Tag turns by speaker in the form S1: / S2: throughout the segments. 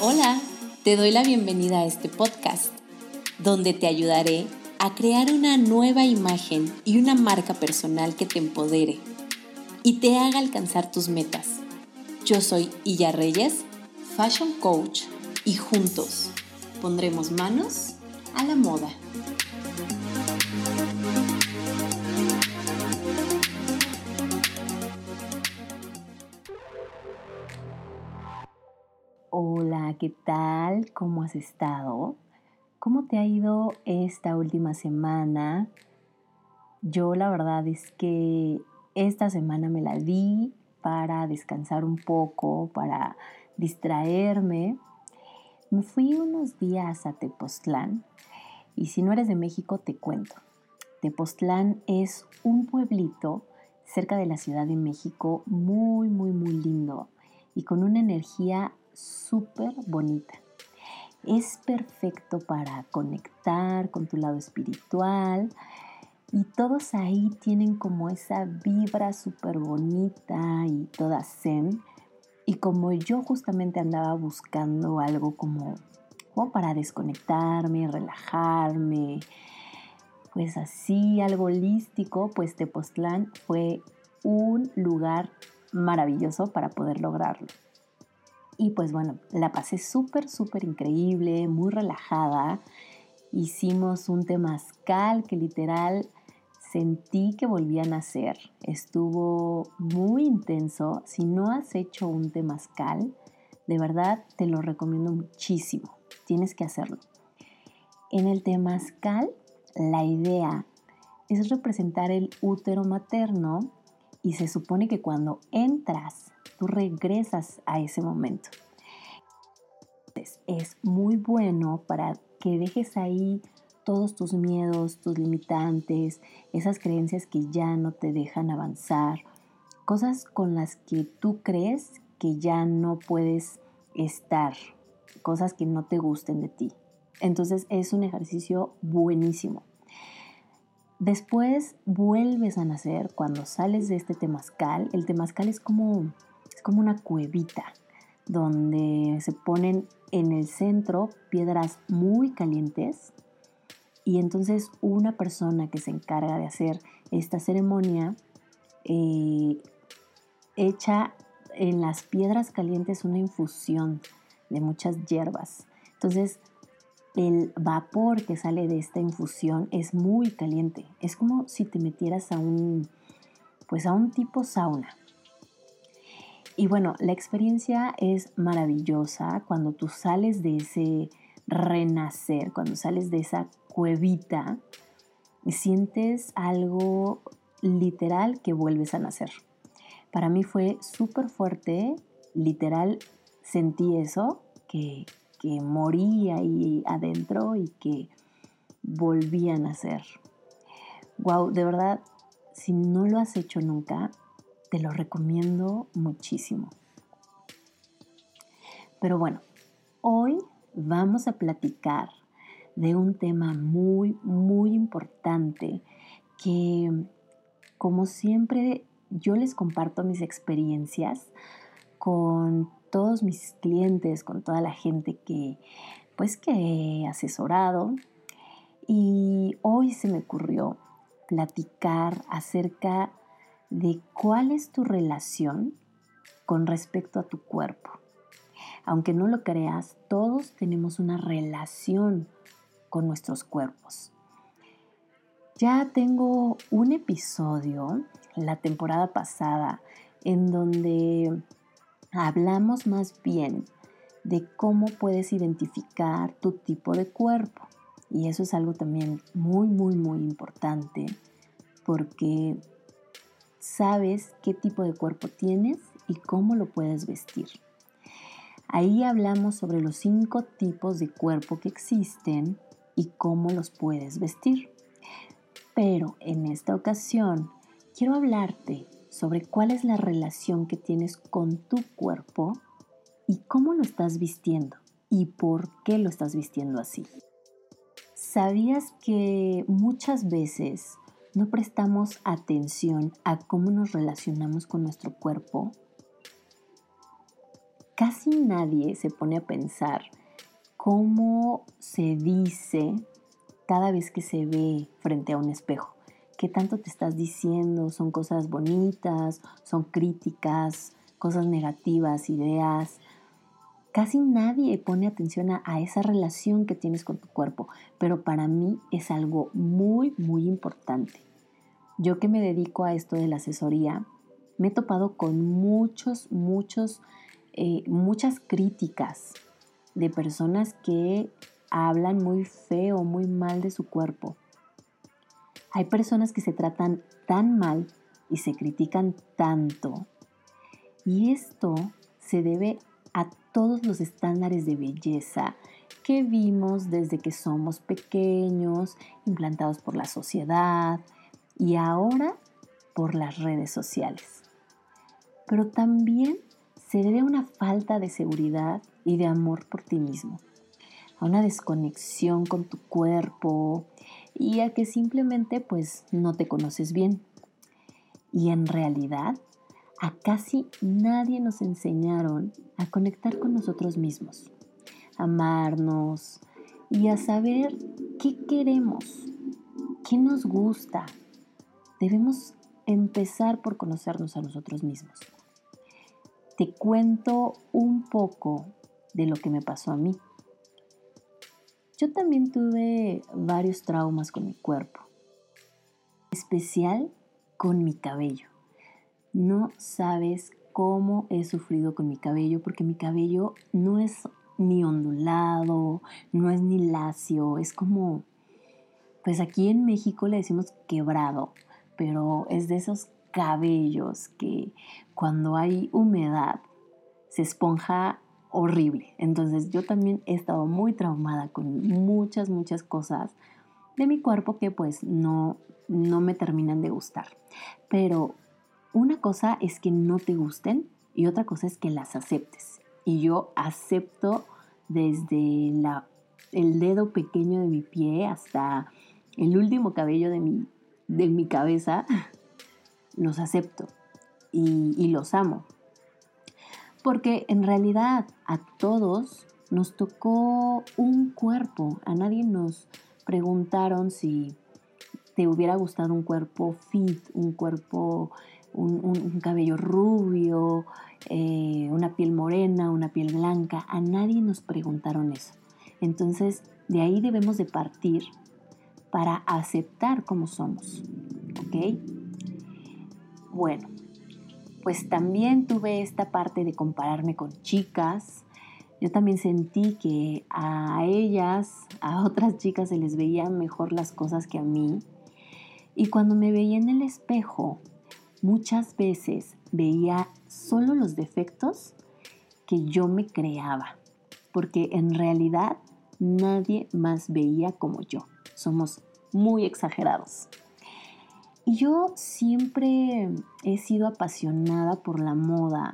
S1: Hola, te doy la bienvenida a este podcast, donde te ayudaré a crear una nueva imagen y una marca personal que te empodere y te haga alcanzar tus metas. Yo soy Illa Reyes, Fashion Coach, y juntos pondremos manos a la moda. ¿Qué tal? ¿Cómo has estado? ¿Cómo te ha ido esta última semana? Yo la verdad es que esta semana me la di para descansar un poco, para distraerme. Me fui unos días a Tepoztlán y si no eres de México te cuento. Tepoztlán es un pueblito cerca de la Ciudad de México muy, muy, muy lindo y con una energía súper bonita. Es perfecto para conectar con tu lado espiritual y todos ahí tienen como esa vibra súper bonita y toda zen. Y como yo justamente andaba buscando algo como, como para desconectarme, relajarme, pues así algo holístico, pues Tepoztlán fue un lugar maravilloso para poder lograrlo. Y pues bueno, la pasé súper, súper increíble, muy relajada. Hicimos un temazcal que literal sentí que volví a nacer. Estuvo muy intenso. Si no has hecho un temazcal, de verdad te lo recomiendo muchísimo. Tienes que hacerlo. En el temazcal, la idea es representar el útero materno y se supone que cuando entras tú regresas a ese momento. es muy bueno para que dejes ahí todos tus miedos, tus limitantes, esas creencias que ya no te dejan avanzar, cosas con las que tú crees que ya no puedes estar, cosas que no te gusten de ti. Entonces es un ejercicio buenísimo. Después vuelves a nacer cuando sales de este temazcal. El temazcal es como es como una cuevita donde se ponen en el centro piedras muy calientes y entonces una persona que se encarga de hacer esta ceremonia eh, echa en las piedras calientes una infusión de muchas hierbas. Entonces el vapor que sale de esta infusión es muy caliente. Es como si te metieras a un pues a un tipo sauna. Y bueno, la experiencia es maravillosa cuando tú sales de ese renacer, cuando sales de esa cuevita, sientes algo literal que vuelves a nacer. Para mí fue súper fuerte, literal sentí eso, que, que morí ahí adentro y que volví a nacer. Wow, de verdad, si no lo has hecho nunca, te lo recomiendo muchísimo. Pero bueno, hoy vamos a platicar de un tema muy, muy importante que, como siempre, yo les comparto mis experiencias con todos mis clientes, con toda la gente que, pues, que he asesorado. Y hoy se me ocurrió platicar acerca de cuál es tu relación con respecto a tu cuerpo. Aunque no lo creas, todos tenemos una relación con nuestros cuerpos. Ya tengo un episodio, la temporada pasada, en donde hablamos más bien de cómo puedes identificar tu tipo de cuerpo. Y eso es algo también muy, muy, muy importante porque sabes qué tipo de cuerpo tienes y cómo lo puedes vestir. Ahí hablamos sobre los cinco tipos de cuerpo que existen y cómo los puedes vestir. Pero en esta ocasión quiero hablarte sobre cuál es la relación que tienes con tu cuerpo y cómo lo estás vistiendo y por qué lo estás vistiendo así. ¿Sabías que muchas veces no prestamos atención a cómo nos relacionamos con nuestro cuerpo, casi nadie se pone a pensar cómo se dice cada vez que se ve frente a un espejo. ¿Qué tanto te estás diciendo? ¿Son cosas bonitas? ¿Son críticas? ¿Cosas negativas? ¿Ideas? Casi nadie pone atención a, esa relación que tienes con tu cuerpo, pero para mí es algo muy, muy importante. Yo que me dedico a esto de la asesoría, me he topado con muchos, muchos, eh, muchas críticas de personas que hablan muy feo, muy mal de su cuerpo. Hay personas que se tratan tan mal y se critican tanto. Y esto se debe a todos los estándares de belleza que vimos desde que somos pequeños, implantados por la sociedad y ahora por las redes sociales. Pero también se debe a una falta de seguridad y de amor por ti mismo, a una desconexión con tu cuerpo y a que simplemente pues no te conoces bien. Y en realidad a casi nadie nos enseñaron a conectar con nosotros mismos, a amarnos y a saber qué queremos, qué nos gusta. Debemos empezar por conocernos a nosotros mismos. Te cuento un poco de lo que me pasó a mí. Yo también tuve varios traumas con mi cuerpo, especial con mi cabello. No sabes cómo he sufrido con mi cabello porque mi cabello no es ni ondulado, no es ni lacio, es como, pues aquí en México le decimos quebrado, pero es de esos cabellos que cuando hay humedad se esponja horrible. Entonces yo también he estado muy traumada con muchas, muchas cosas de mi cuerpo que pues no, no me terminan de gustar. Pero una cosa es que no te gusten y otra cosa es que las aceptes. Y yo acepto desde el dedo pequeño de mi pie hasta el último cabello de mi, de mi cabeza, los acepto y los amo. Porque en realidad a todos nos tocó un cuerpo, a nadie nos preguntaron si te hubiera gustado un cuerpo fit, un cuerpo un, cabello rubio, eh, una piel morena, una piel blanca. A nadie nos preguntaron eso. Entonces, de ahí debemos de partir para aceptar cómo somos. ¿Ok? Bueno, pues también tuve esta parte de compararme con chicas. Yo también sentí que a ellas, a otras chicas se les veían mejor las cosas que a mí. Y cuando me veía en el espejo, muchas veces veía solo los defectos que yo me creaba, porque en realidad nadie más veía como yo. Somos muy exagerados. Y yo siempre he sido apasionada por la moda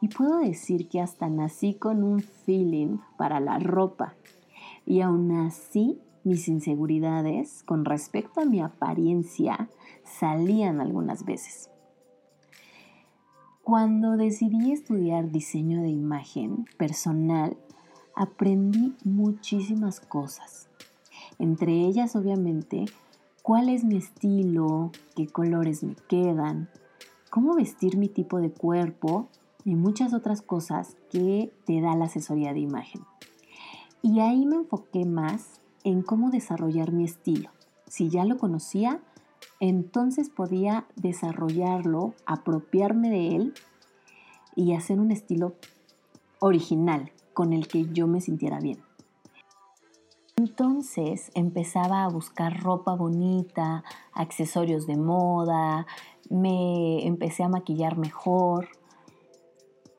S1: y puedo decir que hasta nací con un feeling para la ropa. Y aún así, mis inseguridades con respecto a mi apariencia salían algunas veces. Cuando decidí estudiar diseño de imagen personal, aprendí muchísimas cosas. Entre ellas, obviamente, cuál es mi estilo, qué colores me quedan, cómo vestir mi tipo de cuerpo y muchas otras cosas que te da la asesoría de imagen. Y ahí me enfoqué más en cómo desarrollar mi estilo. Si ya lo conocía, entonces podía desarrollarlo, apropiarme de él y hacer un estilo original con el que yo me sintiera bien. Entonces empezaba a buscar ropa bonita, accesorios de moda, me empecé a maquillar mejor.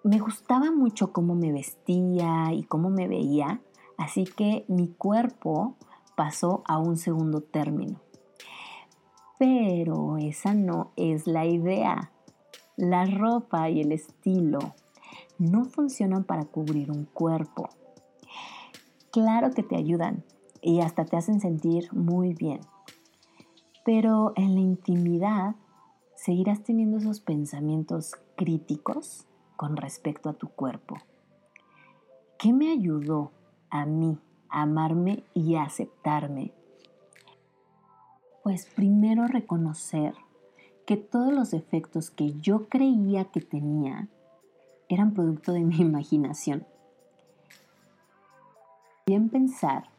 S1: Me gustaba mucho cómo me vestía y cómo me veía, así que mi cuerpo pasó a un segundo término. Pero esa no es la idea. La ropa y el estilo no funcionan para cubrir un cuerpo. Claro que te ayudan y hasta te hacen sentir muy bien. Pero en la intimidad seguirás teniendo esos pensamientos críticos con respecto a tu cuerpo. ¿Qué me ayudó a mí a amarme y a aceptarme? Pues primero reconocer que todos los defectos que yo creía que tenía eran producto de mi imaginación. Bien pensar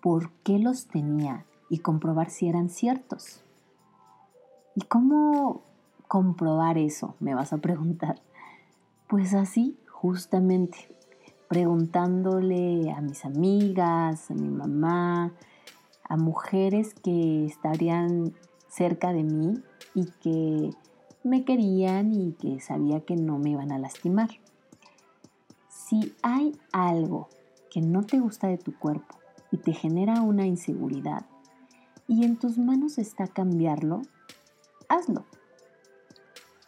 S1: por qué los tenía y comprobar si eran ciertos. ¿Y cómo comprobar eso? Me vas a preguntar. Pues así, justamente, preguntándole a mis amigas, a mi mamá, a mujeres que estarían cerca de mí y que me querían y que sabía que no me iban a lastimar. Si hay algo que no te gusta de tu cuerpo y te genera una inseguridad y en tus manos está cambiarlo, hazlo.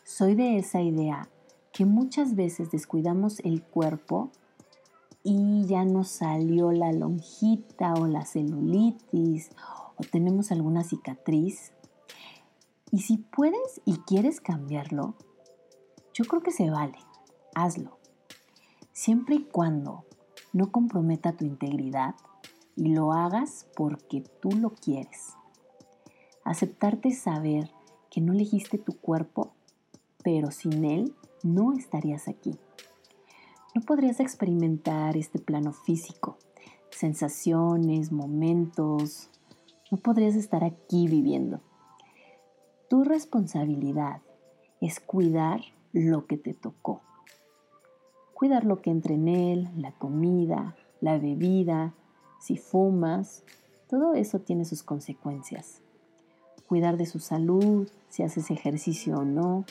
S1: Soy de esa idea que muchas veces descuidamos el cuerpo y ya nos salió la lonjita o la celulitis o tenemos alguna cicatriz. Y si puedes y quieres cambiarlo, yo creo que se vale, hazlo. Siempre y cuando no comprometa tu integridad y lo hagas porque tú lo quieres. Aceptarte saber que no elegiste tu cuerpo, pero sin él no estarías aquí. No podrías experimentar este plano físico, sensaciones, momentos. No podrías estar aquí viviendo. Tu responsabilidad es cuidar lo que te tocó cuidar lo que entra en él, la comida, la bebida, si fumas, todo eso tiene sus consecuencias. Cuidar de su salud, si haces ejercicio o no.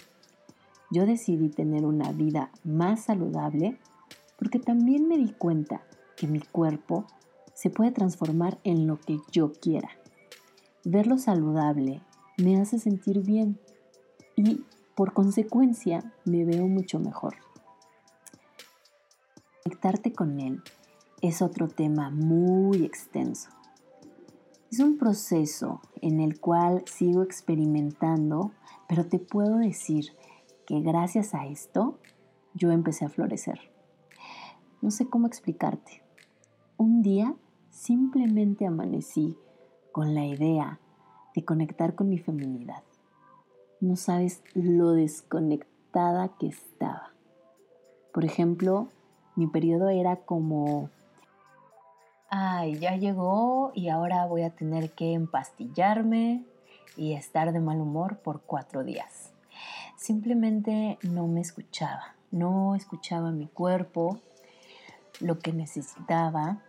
S1: Yo decidí tener una vida más saludable porque también me di cuenta que mi cuerpo se puede transformar en lo que yo quiera. Verlo saludable me hace sentir bien y por consecuencia me veo mucho mejor. Conectarte con Él es otro tema muy extenso. Es un proceso en el cual sigo experimentando, pero te puedo decir que gracias a esto yo empecé a florecer. No sé cómo explicarte. Un día simplemente amanecí con la idea de conectar con mi feminidad. No sabes lo desconectada que estaba. Por ejemplo, mi periodo era como, ay, ya llegó y ahora voy a tener que empastillarme y estar de mal humor por cuatro días. Simplemente no me escuchaba, no escuchaba mi cuerpo, lo que necesitaba.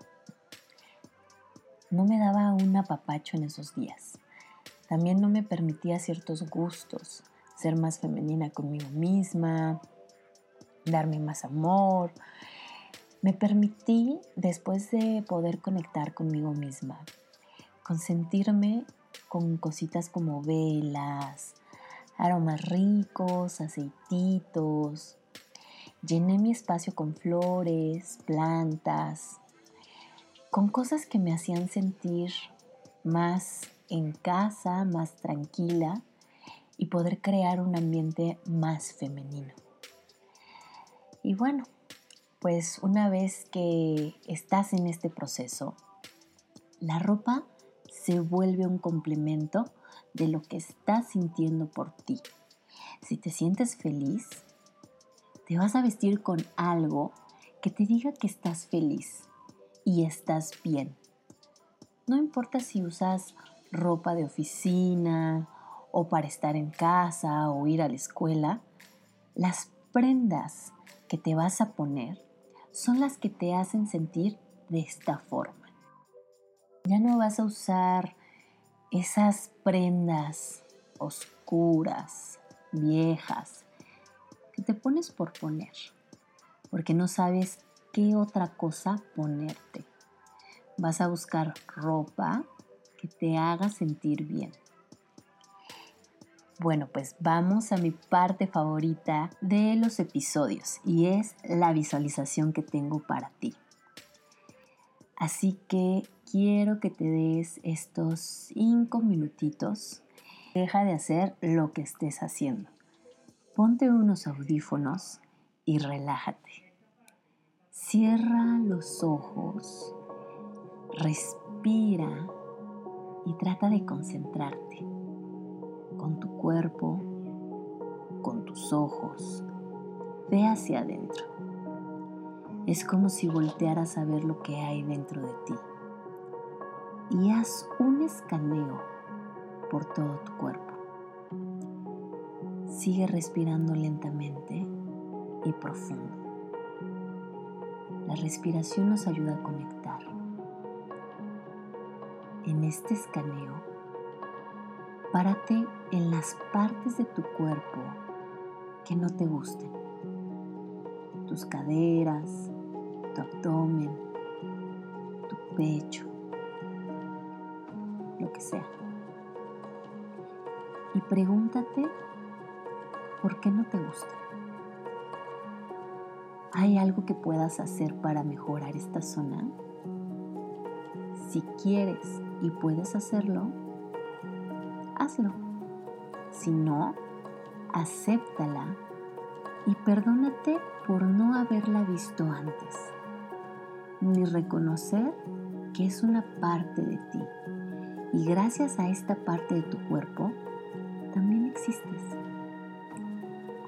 S1: No me daba un apapacho en esos días. También no me permitía ciertos gustos, ser más femenina conmigo misma, darme más amor, me permití, después de poder conectar conmigo misma, consentirme con cositas como velas, aromas ricos, aceititos. Llené mi espacio con flores, plantas, con cosas que me hacían sentir más en casa, más tranquila y poder crear un ambiente más femenino. Y bueno, pues una vez que estás en este proceso, la ropa se vuelve un complemento de lo que estás sintiendo por ti. Si te sientes feliz, te vas a vestir con algo que te diga que estás feliz y estás bien. No importa si usas ropa de oficina o para estar en casa o ir a la escuela, las prendas que te vas a poner son las que te hacen sentir de esta forma. Ya no vas a usar esas prendas oscuras, viejas, te pones por poner, porque no sabes qué otra cosa ponerte. Vas a buscar ropa que te haga sentir bien. Bueno, pues vamos a mi parte favorita de los episodios y es la visualización que tengo para ti. Así que quiero que te des estos cinco minutitos Deja de hacer lo que estés haciendo. Ponte unos audífonos y relájate. Cierra los ojos, respira y trata de concentrarte con tu cuerpo, con tus ojos. Ve hacia adentro. Es como si voltearas a ver lo que hay dentro de ti. Y haz un escaneo por todo tu cuerpo. Sigue respirando lentamente y profundo. La respiración nos ayuda a conectar. En este escaneo, párate en las partes de tu cuerpo que no te gusten. Tus caderas, tu abdomen, tu pecho, lo que sea y pregúntate por qué no te gusta. ¿Hay algo que puedas hacer para mejorar esta zona? Si quieres y puedes hacerlo, hazlo. Si no, acéptala y perdónate por no haberla visto antes, ni reconocer que es una parte de ti. Y gracias a esta parte de tu cuerpo, también existes.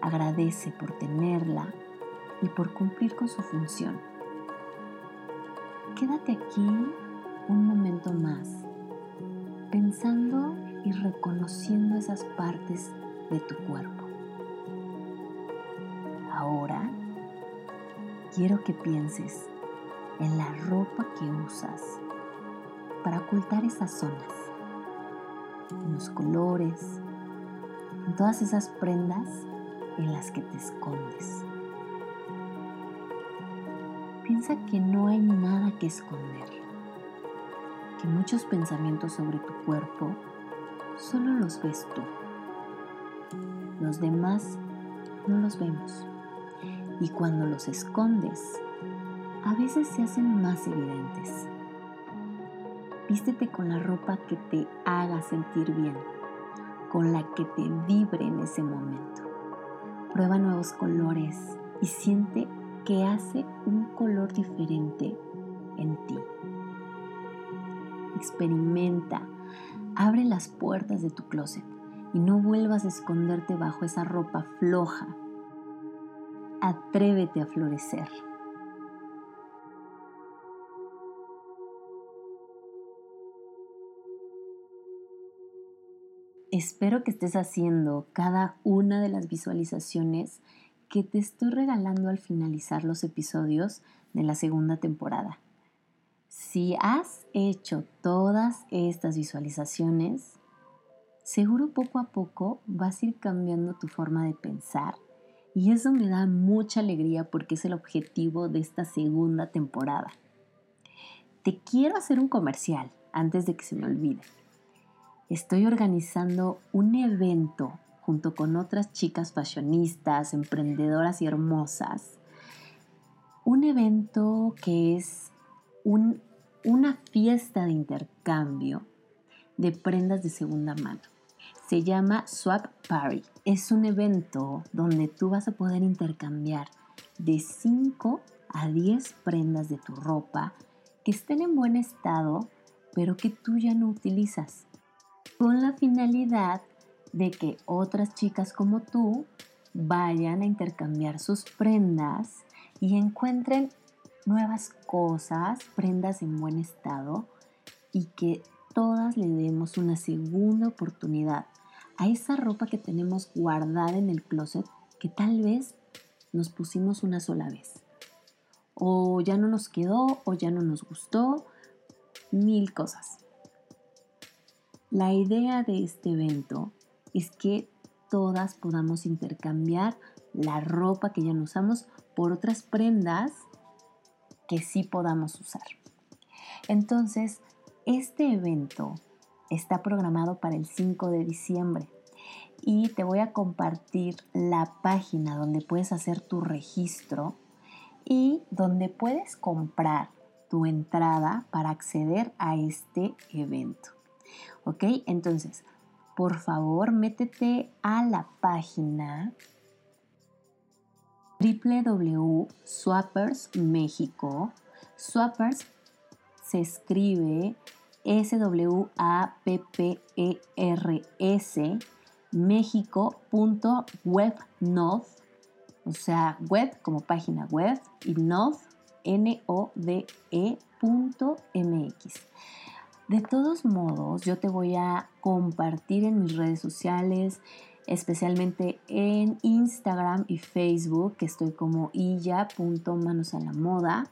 S1: Agradece por tenerla y por cumplir con su función. Quédate aquí un momento más, pensando y reconociendo esas partes de tu cuerpo. Ahora quiero que pienses en la ropa que usas para ocultar esas zonas, en los colores, en todas esas prendas en las que te escondes. Piensa que no hay nada que esconder, que muchos pensamientos sobre tu cuerpo solo los ves tú. Los demás no los vemos. Y cuando los escondes, a veces se hacen más evidentes. Vístete con la ropa que te haga sentir bien con la que te vibre en ese momento. Prueba nuevos colores y siente que hace un color diferente en ti. Experimenta, abre las puertas de tu closet y no vuelvas a esconderte bajo esa ropa floja. Atrévete a florecer. Espero que estés haciendo cada una de las visualizaciones que te estoy regalando al finalizar los episodios de la segunda temporada. Si has hecho todas estas visualizaciones, seguro poco a poco vas a ir cambiando tu forma de pensar y eso me da mucha alegría porque es el objetivo de esta segunda temporada. Te quiero hacer un comercial antes de que se me olvide estoy organizando un evento junto con otras chicas fashionistas, emprendedoras y hermosas. Un evento que es una fiesta de intercambio de prendas de segunda mano. Se llama Swap Party. Es un evento donde tú vas a poder intercambiar de 5 a 10 prendas de tu ropa que estén en buen estado, pero que tú ya no utilizas con la finalidad de que otras chicas como tú vayan a intercambiar sus prendas y encuentren nuevas cosas, prendas en buen estado y que todas le demos una segunda oportunidad a esa ropa que tenemos guardada en el closet que tal vez nos pusimos una sola vez. O ya no nos quedó o ya no nos gustó, mil cosas. La idea de este evento es que todas podamos intercambiar la ropa que ya no usamos por otras prendas que sí podamos usar. Entonces, este evento está programado para el 5 de diciembre y te voy a compartir la página donde puedes hacer tu registro y donde puedes comprar tu entrada para acceder a este evento. ¿Ok? Entonces, por favor métete a la página www.swappers México. Swappers se escribe S-W-A-P-P-E-R-S México.webnode, o sea, web como página web y node, N-O-D-E.mx. De todos modos, yo te voy a compartir en mis redes sociales, especialmente en Instagram y Facebook, que estoy como manos a la moda,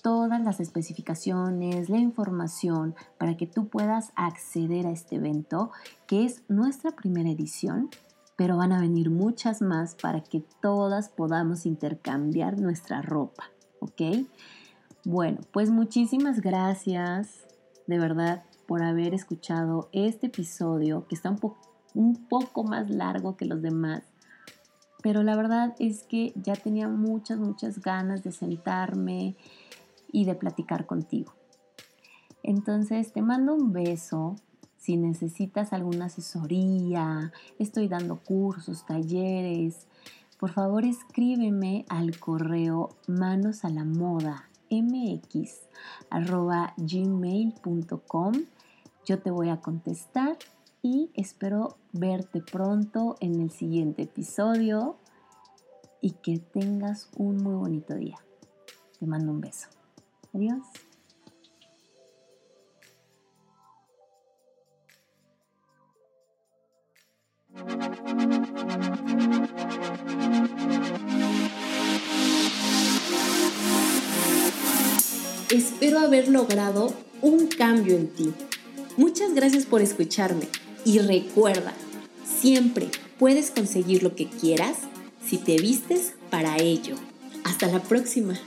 S1: todas las especificaciones, la información para que tú puedas acceder a este evento, que es nuestra primera edición, pero van a venir muchas más para que todas podamos intercambiar nuestra ropa, ¿ok? Bueno, pues muchísimas gracias de verdad por haber escuchado este episodio que está un, un poco más largo que los demás. Pero la verdad es que ya tenía muchas, muchas ganas de sentarme y de platicar contigo. Entonces te mando un beso. Si necesitas alguna asesoría, estoy dando cursos, talleres, por favor escríbeme al correo manos a la moda gmail.com. Yo te voy a contestar y espero verte pronto en el siguiente episodio y que tengas un muy bonito día. Te mando un beso. Adiós.
S2: Espero haber logrado un cambio en ti. Muchas gracias por escucharme y recuerda, siempre puedes conseguir lo que quieras si te vistes para ello. Hasta la próxima.